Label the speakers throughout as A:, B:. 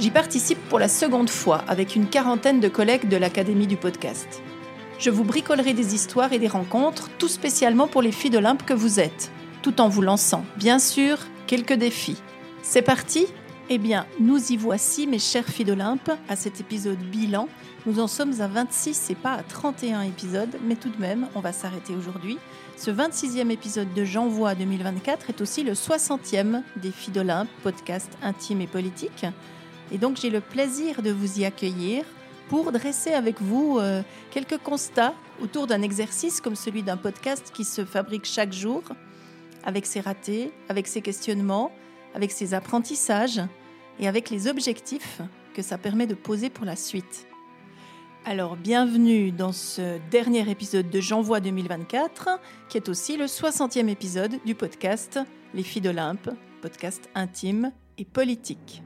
A: J'y participe pour la seconde fois avec une quarantaine de collègues de l'Académie du podcast. Je vous bricolerai des histoires et des rencontres, tout spécialement pour les filles d'Olympe que vous êtes, tout en vous lançant, bien sûr, quelques défis. C'est parti? Eh bien, nous y voici, mes chères filles d'Olympe, à cet épisode bilan. Nous en sommes à 26 et pas à 31 épisodes, mais tout de même, on va s'arrêter aujourd'hui. Ce 26e épisode de J'envoie 2024 est aussi le 60e des filles d'Olympe, podcast intime et politique. Et donc j'ai le plaisir de vous y accueillir pour dresser avec vous euh, quelques constats autour d'un exercice comme celui d'un podcast qui se fabrique chaque jour, avec ses ratés, avec ses questionnements, avec ses apprentissages et avec les objectifs que ça permet de poser pour la suite. Alors bienvenue dans ce dernier épisode de J'envoie 2024, qui est aussi le 60e épisode du podcast Les filles d'Olympe, podcast intime et politique.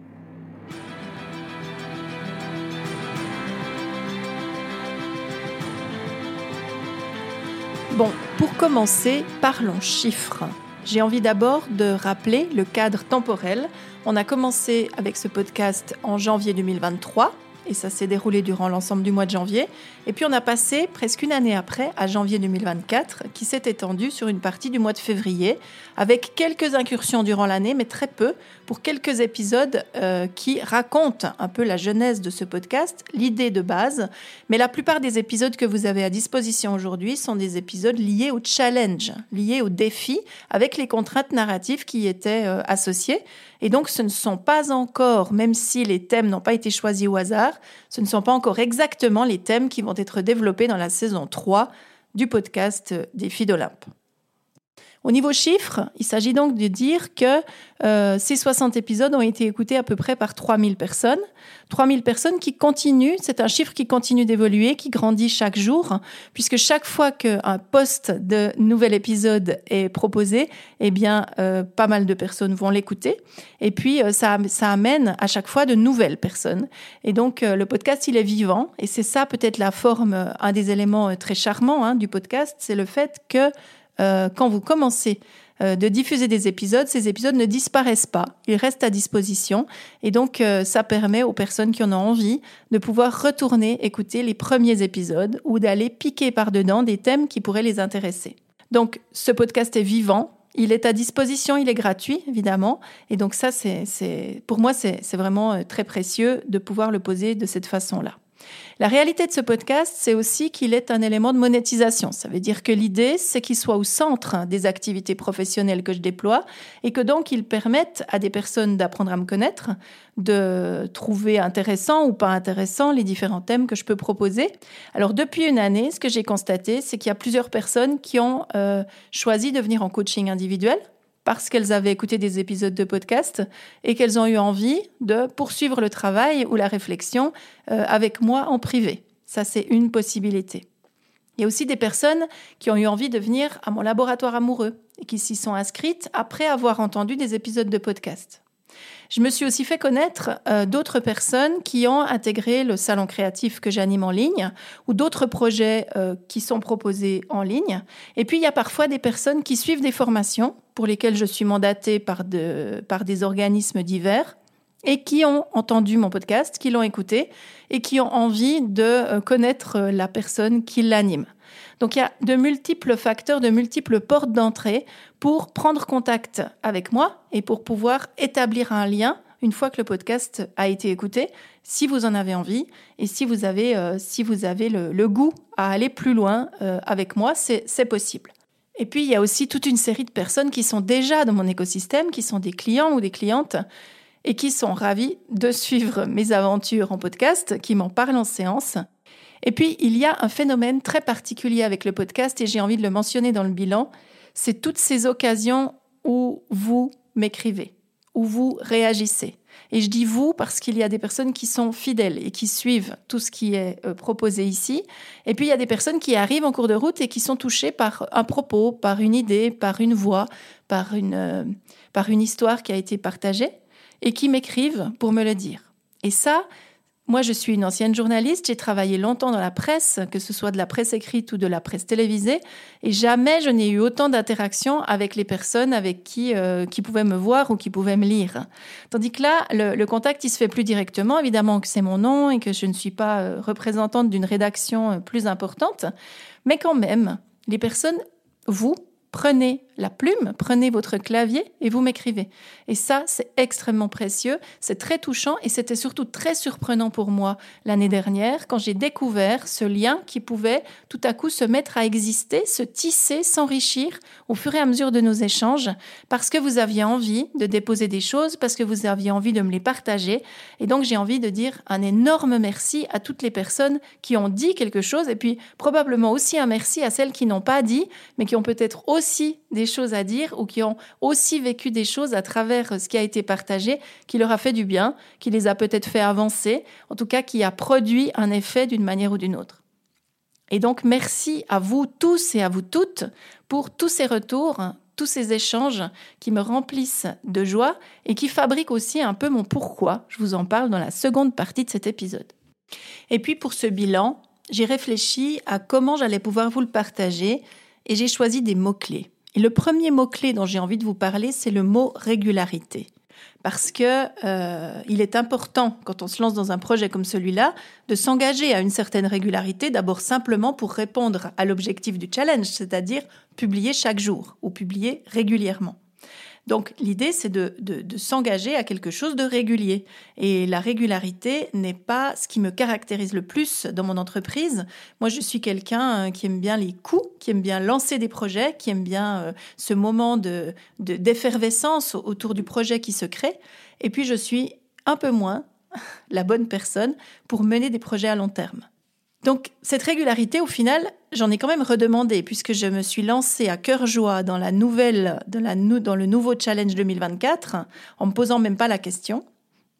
A: Bon, pour commencer, parlons chiffres. J'ai envie d'abord de rappeler le cadre temporel. On a commencé avec ce podcast en janvier 2023 et ça s'est déroulé durant l'ensemble du mois de janvier. Et puis on a passé presque une année après, à janvier 2024, qui s'est étendu sur une partie du mois de février, avec quelques incursions durant l'année, mais très peu, pour quelques épisodes euh, qui racontent un peu la genèse de ce podcast, l'idée de base. Mais la plupart des épisodes que vous avez à disposition aujourd'hui sont des épisodes liés au challenge, liés au défi, avec les contraintes narratives qui y étaient euh, associées. Et donc, ce ne sont pas encore, même si les thèmes n'ont pas été choisis au hasard, ce ne sont pas encore exactement les thèmes qui vont être développés dans la saison 3 du podcast des filles d'Olympe. Au niveau chiffres, il s'agit donc de dire que euh, ces 60 épisodes ont été écoutés à peu près par 3000 personnes. 3000 personnes qui continuent, c'est un chiffre qui continue d'évoluer, qui grandit chaque jour, puisque chaque fois qu'un post de nouvel épisode est proposé, eh bien, euh, pas mal de personnes vont l'écouter. Et puis, euh, ça, ça amène à chaque fois de nouvelles personnes. Et donc, le podcast, il est vivant. Et c'est ça peut-être la forme, un des éléments très charmants hein, du podcast, c'est le fait que euh, quand vous commencez euh, de diffuser des épisodes, ces épisodes ne disparaissent pas, ils restent à disposition et donc euh, ça permet aux personnes qui en ont envie de pouvoir retourner écouter les premiers épisodes ou d'aller piquer par-dedans des thèmes qui pourraient les intéresser. Donc ce podcast est vivant, il est à disposition, il est gratuit, évidemment. Et donc ça, c'est, pour moi, c'est vraiment très précieux de pouvoir le poser de cette façon-là. La réalité de ce podcast, c'est aussi qu'il est un élément de monétisation. Ça veut dire que l'idée, c'est qu'il soit au centre des activités professionnelles que je déploie et que donc il permette à des personnes d'apprendre à me connaître, de trouver intéressant ou pas intéressant les différents thèmes que je peux proposer. Alors depuis une année, ce que j'ai constaté, c'est qu'il y a plusieurs personnes qui ont euh, choisi de venir en coaching individuel parce qu'elles avaient écouté des épisodes de podcast et qu'elles ont eu envie de poursuivre le travail ou la réflexion euh, avec moi en privé. Ça, c'est une possibilité. Il y a aussi des personnes qui ont eu envie de venir à mon laboratoire amoureux et qui s'y sont inscrites après avoir entendu des épisodes de podcast. Je me suis aussi fait connaître euh, d'autres personnes qui ont intégré le salon créatif que j'anime en ligne ou d'autres projets euh, qui sont proposés en ligne. Et puis, il y a parfois des personnes qui suivent des formations pour lesquelles je suis mandatée par, de, par des organismes divers et qui ont entendu mon podcast, qui l'ont écouté et qui ont envie de euh, connaître la personne qui l'anime. Donc il y a de multiples facteurs, de multiples portes d'entrée pour prendre contact avec moi et pour pouvoir établir un lien une fois que le podcast a été écouté, si vous en avez envie et si vous avez, euh, si vous avez le, goût à aller plus loin euh, avec moi, c'est possible. Et puis, il y a aussi toute une série de personnes qui sont déjà dans mon écosystème, qui sont des clients ou des clientes et qui sont ravis de suivre mes aventures en podcast, qui m'en parlent en séance et puis, il y a un phénomène très particulier avec le podcast, et j'ai envie de le mentionner dans le bilan, c'est toutes ces occasions où vous m'écrivez, où vous réagissez. Et je dis vous parce qu'il y a des personnes qui sont fidèles et qui suivent tout ce qui est euh, proposé ici. Et puis il y a des personnes qui arrivent en cours de route et qui sont touchées par un propos, par une idée, par une voix, par une, euh, par une histoire qui a été partagée et qui m'écrivent pour me le dire. Et ça, moi, je suis une ancienne journaliste, j'ai travaillé longtemps dans la presse, que ce soit de la presse écrite ou de la presse télévisée, et jamais je n'ai eu autant d'interactions avec les personnes avec qui, euh, qui pouvaient me voir ou qui pouvaient me lire. Tandis que là, le, contact, il se fait plus directement, évidemment que c'est mon nom et que je ne suis pas euh, représentante d'une rédaction euh, plus importante, mais quand même, les personnes, vous, prenez la plume, prenez votre clavier et vous m'écrivez. Et ça, c'est extrêmement précieux, c'est très touchant et c'était surtout très surprenant pour moi l'année dernière quand j'ai découvert ce lien qui pouvait tout à coup se mettre à exister, se tisser, s'enrichir au fur et à mesure de nos échanges parce que vous aviez envie de déposer des choses, parce que vous aviez envie de me les partager. Et donc j'ai envie de dire un énorme merci à toutes les personnes qui ont dit quelque chose et puis probablement aussi un merci à celles qui n'ont pas dit mais qui ont peut-être aussi des choses à dire ou qui ont aussi vécu des choses à travers ce qui a été partagé, qui leur a fait du bien, qui les a peut-être fait avancer, en tout cas qui a produit un effet d'une manière ou d'une autre. Et donc merci à vous tous et à vous toutes pour tous ces retours, tous ces échanges qui me remplissent de joie et qui fabriquent aussi un peu mon pourquoi. Je vous en parle dans la seconde partie de cet épisode. Et puis pour ce bilan, j'ai réfléchi à comment j'allais pouvoir vous le partager et j'ai choisi des mots-clés. Et le premier mot-clé dont j'ai envie de vous parler, c'est le mot régularité. Parce que euh, il est important, quand on se lance dans un projet comme celui-là, de s'engager à une certaine régularité, d'abord simplement pour répondre à l'objectif du challenge, c'est-à-dire publier chaque jour ou publier régulièrement. Donc l'idée, c'est de, s'engager à quelque chose de régulier. Et la régularité n'est pas ce qui me caractérise le plus dans mon entreprise. Moi, je suis quelqu'un euh, qui aime bien les coups, qui aime bien lancer des projets, qui aime bien euh, ce moment de, d'effervescence autour du projet qui se crée. Et puis, je suis un peu moins la bonne personne pour mener des projets à long terme. Donc cette régularité, au final, j'en ai quand même redemandé puisque je me suis lancée à cœur joie dans la nouvelle, dans, le nouveau challenge 2024, en me posant même pas la question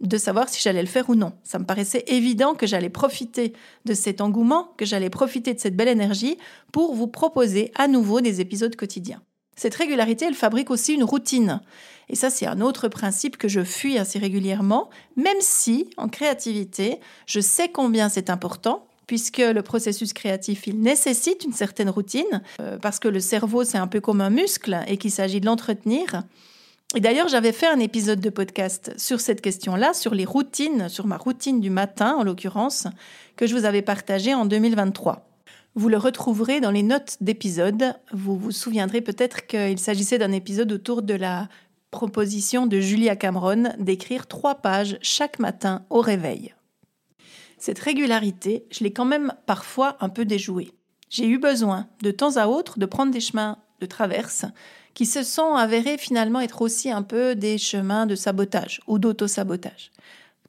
A: de savoir si j'allais le faire ou non. Ça me paraissait évident que j'allais profiter de cet engouement, que j'allais profiter de cette belle énergie pour vous proposer à nouveau des épisodes quotidiens. Cette régularité, elle fabrique aussi une routine. Et ça, c'est un autre principe que je fuis assez régulièrement, même si, en créativité, je sais combien c'est important puisque le processus créatif, il nécessite une certaine routine, euh, parce que le cerveau, c'est un peu comme un muscle et qu'il s'agit de l'entretenir. Et d'ailleurs, j'avais fait un épisode de podcast sur cette question-là, sur les routines, sur ma routine du matin en l'occurrence, que je vous avais partagé en 2023. Vous le retrouverez dans les notes d'épisode. Vous vous souviendrez peut-être qu'il s'agissait d'un épisode autour de la proposition de Julia Cameron d'écrire trois pages chaque matin au réveil. Cette régularité, je l'ai quand même parfois un peu déjouée. J'ai eu besoin, de temps à autre, de prendre des chemins de traverse qui se sont avérés finalement être aussi un peu des chemins de sabotage ou d'auto-sabotage.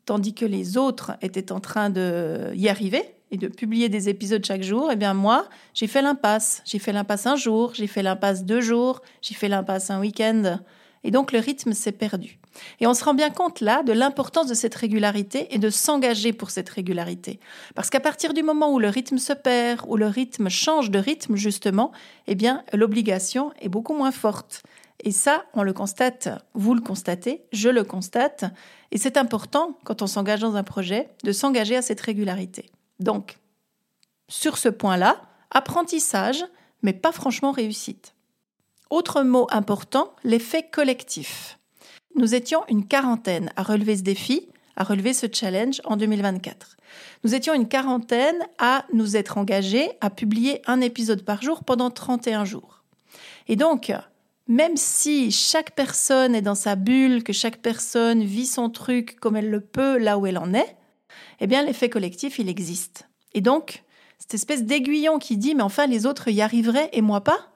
A: Tandis que les autres étaient en train de y arriver et de publier des épisodes chaque jour, eh bien moi, j'ai fait l'impasse. J'ai fait l'impasse un jour, j'ai fait l'impasse deux jours, j'ai fait l'impasse un week-end. Et donc le rythme s'est perdu. Et on se rend bien compte là de l'importance de cette régularité et de s'engager pour cette régularité. Parce qu'à partir du moment où le rythme se perd, où le rythme change de rythme justement, eh bien l'obligation est beaucoup moins forte. Et ça, on le constate, vous le constatez, je le constate, et c'est important quand on s'engage dans un projet de s'engager à cette régularité. Donc, sur ce point-là, apprentissage, mais pas franchement réussite. Autre mot important, l'effet collectif. Nous étions une quarantaine à relever ce défi, à relever ce challenge en 2024. Nous étions une quarantaine à nous être engagés à publier un épisode par jour pendant 31 jours. Et donc, même si chaque personne est dans sa bulle, que chaque personne vit son truc comme elle le peut là où elle en est, eh bien l'effet collectif, il existe. Et donc, cette espèce d'aiguillon qui dit mais enfin les autres y arriveraient et moi pas?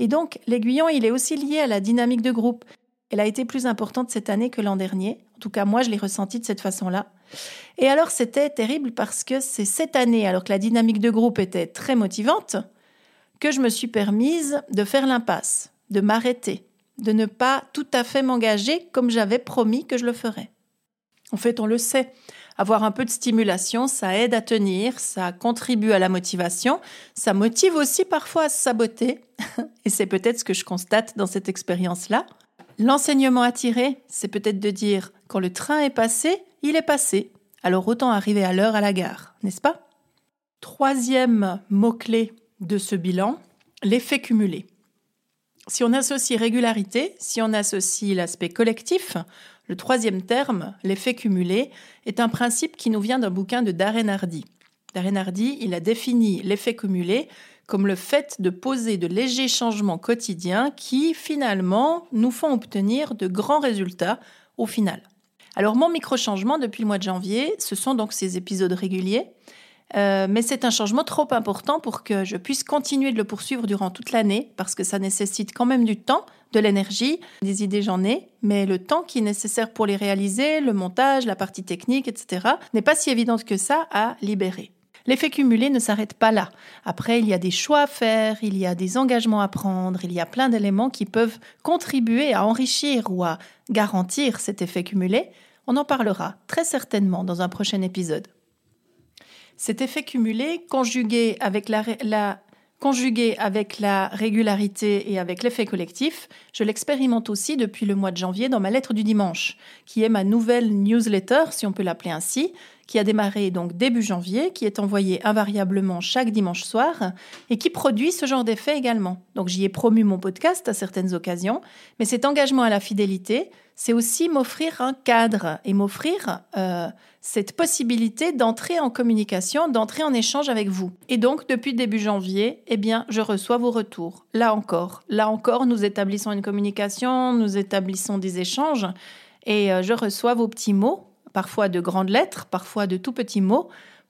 A: Et donc l'aiguillon, il est aussi lié à la dynamique de groupe elle a été plus importante cette année que l'an dernier. En tout cas, moi, je l'ai ressentie de cette façon-là. Et alors, c'était terrible parce que c'est cette année, alors que la dynamique de groupe était très motivante, que je me suis permise de faire l'impasse, de m'arrêter, de ne pas tout à fait m'engager comme j'avais promis que je le ferais. En fait, on le sait. Avoir un peu de stimulation, ça aide à tenir, ça contribue à la motivation, ça motive aussi parfois à se saboter. Et c'est peut-être ce que je constate dans cette expérience-là. L'enseignement à tirer, c'est peut-être de dire quand le train est passé, il est passé. Alors autant arriver à l'heure à la gare, n'est-ce pas? Troisième mot-clé de ce bilan, l'effet cumulé. Si on associe régularité, si on associe l'aspect collectif, le troisième terme, l'effet cumulé, est un principe qui nous vient d'un bouquin de Darren Hardy. Darren Hardy, il a défini l'effet cumulé comme le fait de poser de légers changements quotidiens qui, finalement, nous font obtenir de grands résultats au final. Alors, mon micro-changement depuis le mois de janvier, ce sont donc ces épisodes réguliers euh, mais c'est un changement trop important pour que je puisse continuer de le poursuivre durant toute l'année, parce que ça nécessite quand même du temps, de l'énergie. Des idées, j'en ai, mais le temps qui est nécessaire pour les réaliser, le montage, la partie technique, etc., n'est pas si évidente que ça à libérer. L'effet cumulé ne s'arrête pas là. Après, il y a des choix à faire, il y a des engagements à prendre, il y a plein d'éléments qui peuvent contribuer à enrichir ou à garantir cet effet cumulé. On en parlera très certainement dans un prochain épisode. Cet effet cumulé, conjugué avec la, conjugué avec la régularité et avec l'effet collectif, je l'expérimente aussi depuis le mois de janvier dans ma lettre du dimanche, qui est ma nouvelle newsletter, si on peut l'appeler ainsi, qui a démarré donc début janvier, qui est envoyée invariablement chaque dimanche soir et qui produit ce genre d'effet également. Donc j'y ai promu mon podcast à certaines occasions, mais cet engagement à la fidélité, c'est aussi m'offrir un cadre et m'offrir euh, cette possibilité d'entrer en communication, d'entrer en échange avec vous. Et donc, depuis début janvier, eh bien, je reçois vos retours. Là encore, là encore, nous établissons une communication, nous établissons des échanges, et euh, je reçois vos petits mots, parfois de grandes lettres, parfois de tout petits mots,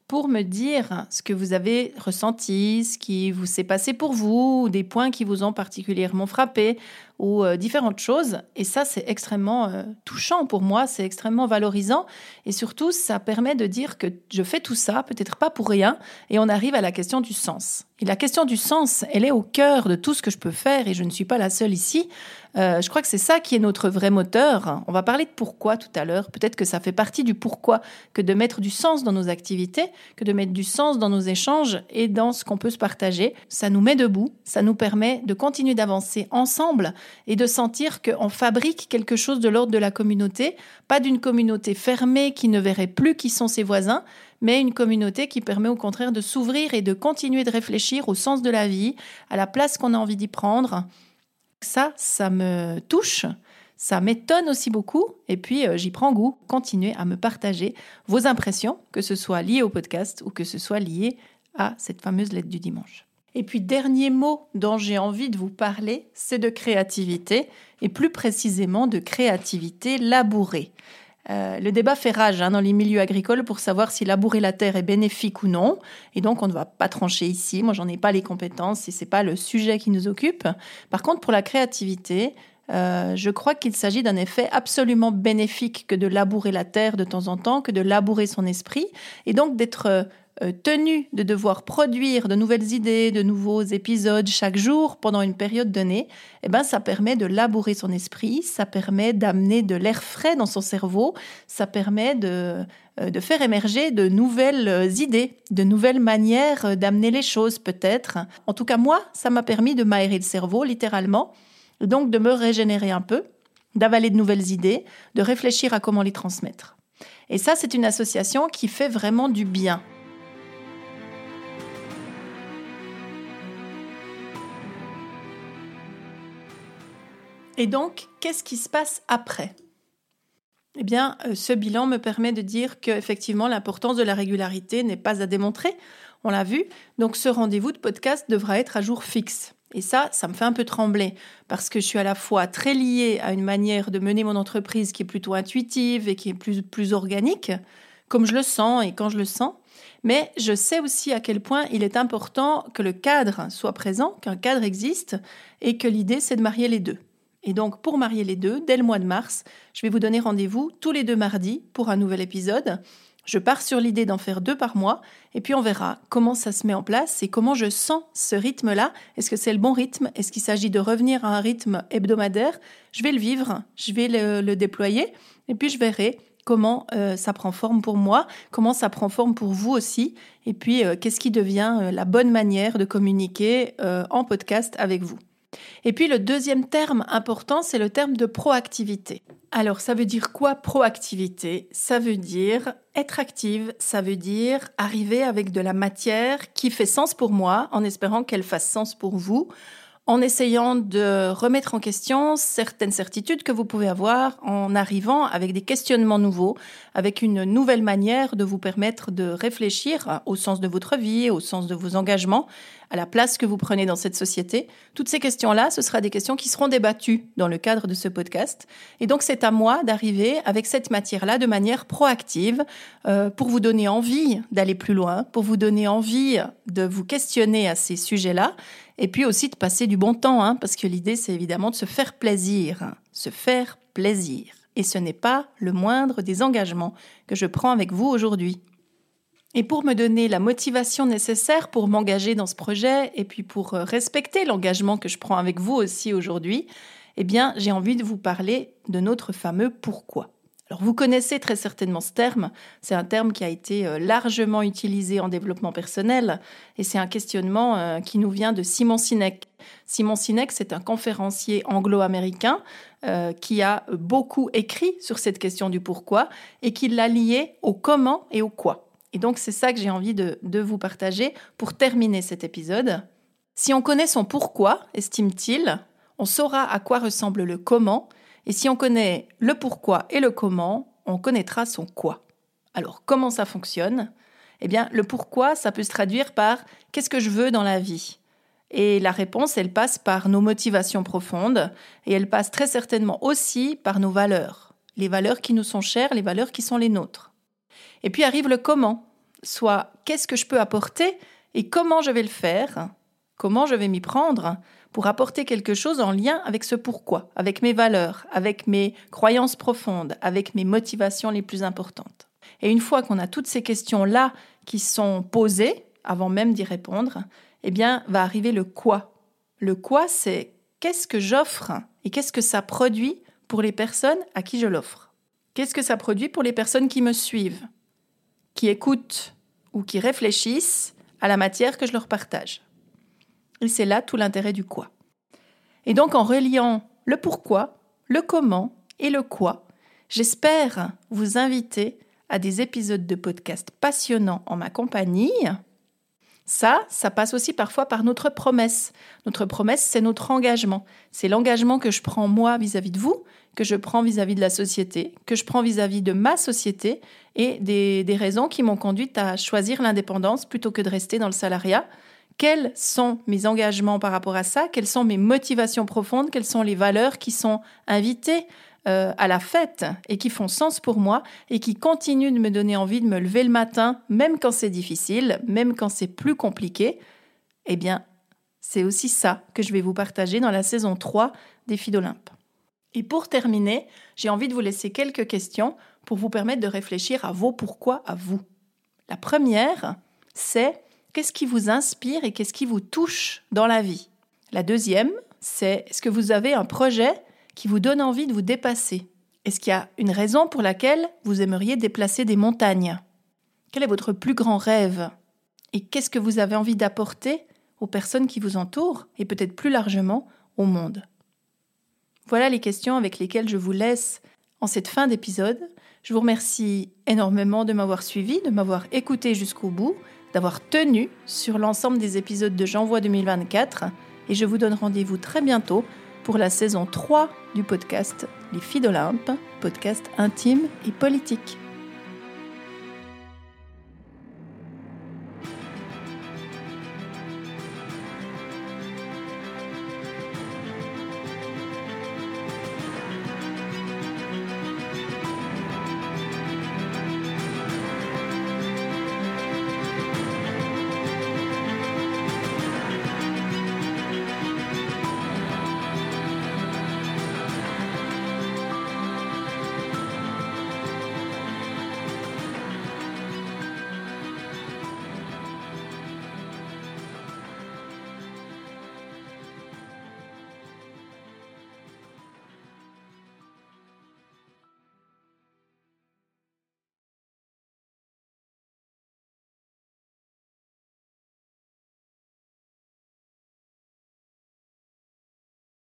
A: pour me dire ce que vous avez ressenti, ce qui vous s'est passé pour vous, des points qui vous ont particulièrement frappé, ou euh, différentes choses. Et ça, c'est extrêmement euh, touchant pour moi, c'est extrêmement valorisant. Et surtout, ça permet de dire que je fais tout ça, peut-être pas pour rien, et on arrive à la question du sens. Et la question du sens, elle est au cœur de tout ce que je peux faire, et je ne suis pas la seule ici. Euh, je crois que c'est ça qui est notre vrai moteur. On va parler de pourquoi tout à l'heure. Peut-être que ça fait partie du pourquoi que de mettre du sens dans nos activités, que de mettre du sens dans nos échanges et dans ce qu'on peut se partager. Ça nous met debout, ça nous permet de continuer d'avancer ensemble et de sentir qu'on fabrique quelque chose de l'ordre de la communauté, pas d'une communauté fermée qui ne verrait plus qui sont ses voisins, mais une communauté qui permet au contraire de s'ouvrir et de continuer de réfléchir au sens de la vie, à la place qu'on a envie d'y prendre. Ça, ça me touche. Ça m'étonne aussi beaucoup et puis euh, j'y prends goût. Continuez à me partager vos impressions, que ce soit lié au podcast ou que ce soit lié à cette fameuse lettre du dimanche. Et puis, dernier mot dont j'ai envie de vous parler, c'est de créativité, et plus précisément de créativité labourée. Euh, le débat fait rage hein, dans les milieux agricoles pour savoir si labourer la terre est bénéfique ou non. Et donc, on ne va pas trancher ici. Moi, j'en ai pas les compétences et c'est pas le sujet qui nous occupe. Par contre, pour la créativité, euh, je crois qu'il s'agit d'un effet absolument bénéfique que de labourer la terre de temps en temps, que de labourer son esprit, et donc d'être tenu de devoir produire de nouvelles idées, de nouveaux épisodes chaque jour pendant une période donnée, eh ben ça permet de labourer son esprit, ça permet d'amener de l'air frais dans son cerveau, ça permet de, euh, de faire émerger de nouvelles euh, idées, de nouvelles manières d'amener les choses peut-être. En tout cas moi, ça m'a permis de m'aérer le cerveau littéralement, donc de me régénérer un peu, d'avaler de nouvelles idées, de réfléchir à comment les transmettre. Et ça, c'est une association qui fait vraiment du bien. Et donc, qu'est-ce qui se passe après? Eh bien, euh, ce bilan me permet de dire qu'effectivement, l'importance de la régularité n'est pas à démontrer. On l'a vu. Donc, ce rendez-vous de podcast devra être à jour fixe. Et ça, ça me fait un peu trembler parce que je suis à la fois très liée à une manière de mener mon entreprise qui est plutôt intuitive et qui est plus, plus organique, comme je le sens et quand je le sens. Mais je sais aussi à quel point il est important que le cadre soit présent, qu'un cadre existe et que l'idée, c'est de marier les deux. Et donc, pour marier les deux, dès le mois de mars, je vais vous donner rendez-vous tous les deux mardis pour un nouvel épisode. Je pars sur l'idée d'en faire deux par mois, et puis on verra comment ça se met en place et comment je sens ce rythme-là. Est-ce que c'est le bon rythme? Est-ce qu'il s'agit de revenir à un rythme hebdomadaire? Je vais le vivre, je vais le, déployer, et puis je verrai comment euh, ça prend forme pour moi, comment ça prend forme pour vous aussi, et puis euh, qu'est-ce qui devient euh, la bonne manière de communiquer en podcast avec vous. Et puis le deuxième terme important, c'est le terme de proactivité. Alors ça veut dire quoi proactivité? Ça veut dire être active, ça veut dire arriver avec de la matière qui fait sens pour moi en espérant qu'elle fasse sens pour vous en essayant de remettre en question certaines certitudes que vous pouvez avoir en arrivant avec des questionnements nouveaux, avec une nouvelle manière de vous permettre de réfléchir au sens de votre vie, au sens de vos engagements, à la place que vous prenez dans cette société. Toutes ces questions-là, ce sera des questions qui seront débattues dans le cadre de ce podcast. Et donc, c'est à moi d'arriver avec cette matière-là de manière proactive euh, pour vous donner envie d'aller plus loin, pour vous donner envie de vous questionner à ces sujets-là et puis aussi de passer du bon temps, hein, parce que l'idée, c'est évidemment de se faire plaisir. Se faire plaisir. Et ce n'est pas le moindre des engagements que je prends avec vous aujourd'hui. Et pour me donner la motivation nécessaire pour m'engager dans ce projet et puis pour euh, respecter l'engagement que je prends avec vous aussi aujourd'hui, eh bien, j'ai envie de vous parler de notre fameux pourquoi. Alors vous connaissez très certainement ce terme, c'est un terme qui a été euh, largement utilisé en développement personnel et c'est un questionnement euh, qui nous vient de Simon Sinek. Simon Sinek, c'est un conférencier anglo-américain qui a beaucoup écrit sur cette question du pourquoi et qui l'a lié au comment et au quoi. Et donc c'est ça que j'ai envie de, de vous partager pour terminer cet épisode. Si on connaît son pourquoi, estime-t-il, on saura à quoi ressemble le comment et si on connaît le pourquoi et le comment, on connaîtra son quoi. Alors, comment ça fonctionne? Eh bien, le pourquoi, ça peut se traduire par qu'est-ce que je veux dans la vie? Et la réponse, elle passe par nos motivations profondes et elle passe très certainement aussi par nos valeurs. Les valeurs qui nous sont chères, les valeurs qui sont les nôtres. Et puis arrive le comment, soit qu'est-ce que je peux apporter et comment je vais le faire, comment je vais m'y prendre pour apporter quelque chose en lien avec ce pourquoi, avec mes valeurs, avec mes croyances profondes, avec mes motivations les plus importantes. Et une fois qu'on a toutes ces questions-là qui sont posées, avant même d'y répondre, eh bien, va arriver le quoi. Le quoi, c'est qu'est-ce que j'offre et qu'est-ce que ça produit pour les personnes à qui je l'offre. Qu'est-ce que ça produit pour les personnes qui me suivent, qui écoutent ou qui réfléchissent à la matière que je leur partage. Et c'est là tout l'intérêt du quoi. Et donc en reliant le pourquoi, le comment et le quoi, j'espère vous inviter à des épisodes de podcast passionnants en ma compagnie. Ça, ça passe aussi parfois par notre promesse. Notre promesse, c'est notre engagement. C'est l'engagement que je prends moi vis-à-vis de vous, que je prends vis-à-vis de la société, que je prends vis-à-vis de ma société et des, raisons qui m'ont conduite à choisir l'indépendance plutôt que de rester dans le salariat quels sont mes engagements par rapport à ça, quelles sont mes motivations profondes, quelles sont les valeurs qui sont invitées? Euh, à la fête et qui font sens pour moi et qui continuent de me donner envie de me lever le matin, même quand c'est difficile, même quand c'est plus compliqué, eh bien, c'est aussi ça que je vais vous partager dans la saison 3 des Filles d'Olympe. Et pour terminer, j'ai envie de vous laisser quelques questions pour vous permettre de réfléchir à vos pourquoi à vous. La première, c'est qu'est-ce qui vous inspire et qu'est-ce qui vous touche dans la vie? La deuxième, c'est est-ce que vous avez un projet qui vous donne envie de vous dépasser. Est-ce qu'il y a une raison pour laquelle vous aimeriez déplacer des montagnes? Quel est votre plus grand rêve? Et qu'est-ce que vous avez envie d'apporter aux personnes qui vous entourent et peut-être plus largement au monde? Voilà les questions avec lesquelles je vous laisse en cette fin d'épisode. Je vous remercie énormément de m'avoir suivi, de m'avoir écouté jusqu'au bout d'avoir tenu sur l'ensemble des épisodes de J'envoie 2024 et je vous donne rendez-vous très bientôt pour la saison 3 du podcast Les filles d'Olympe, podcast intime et politique.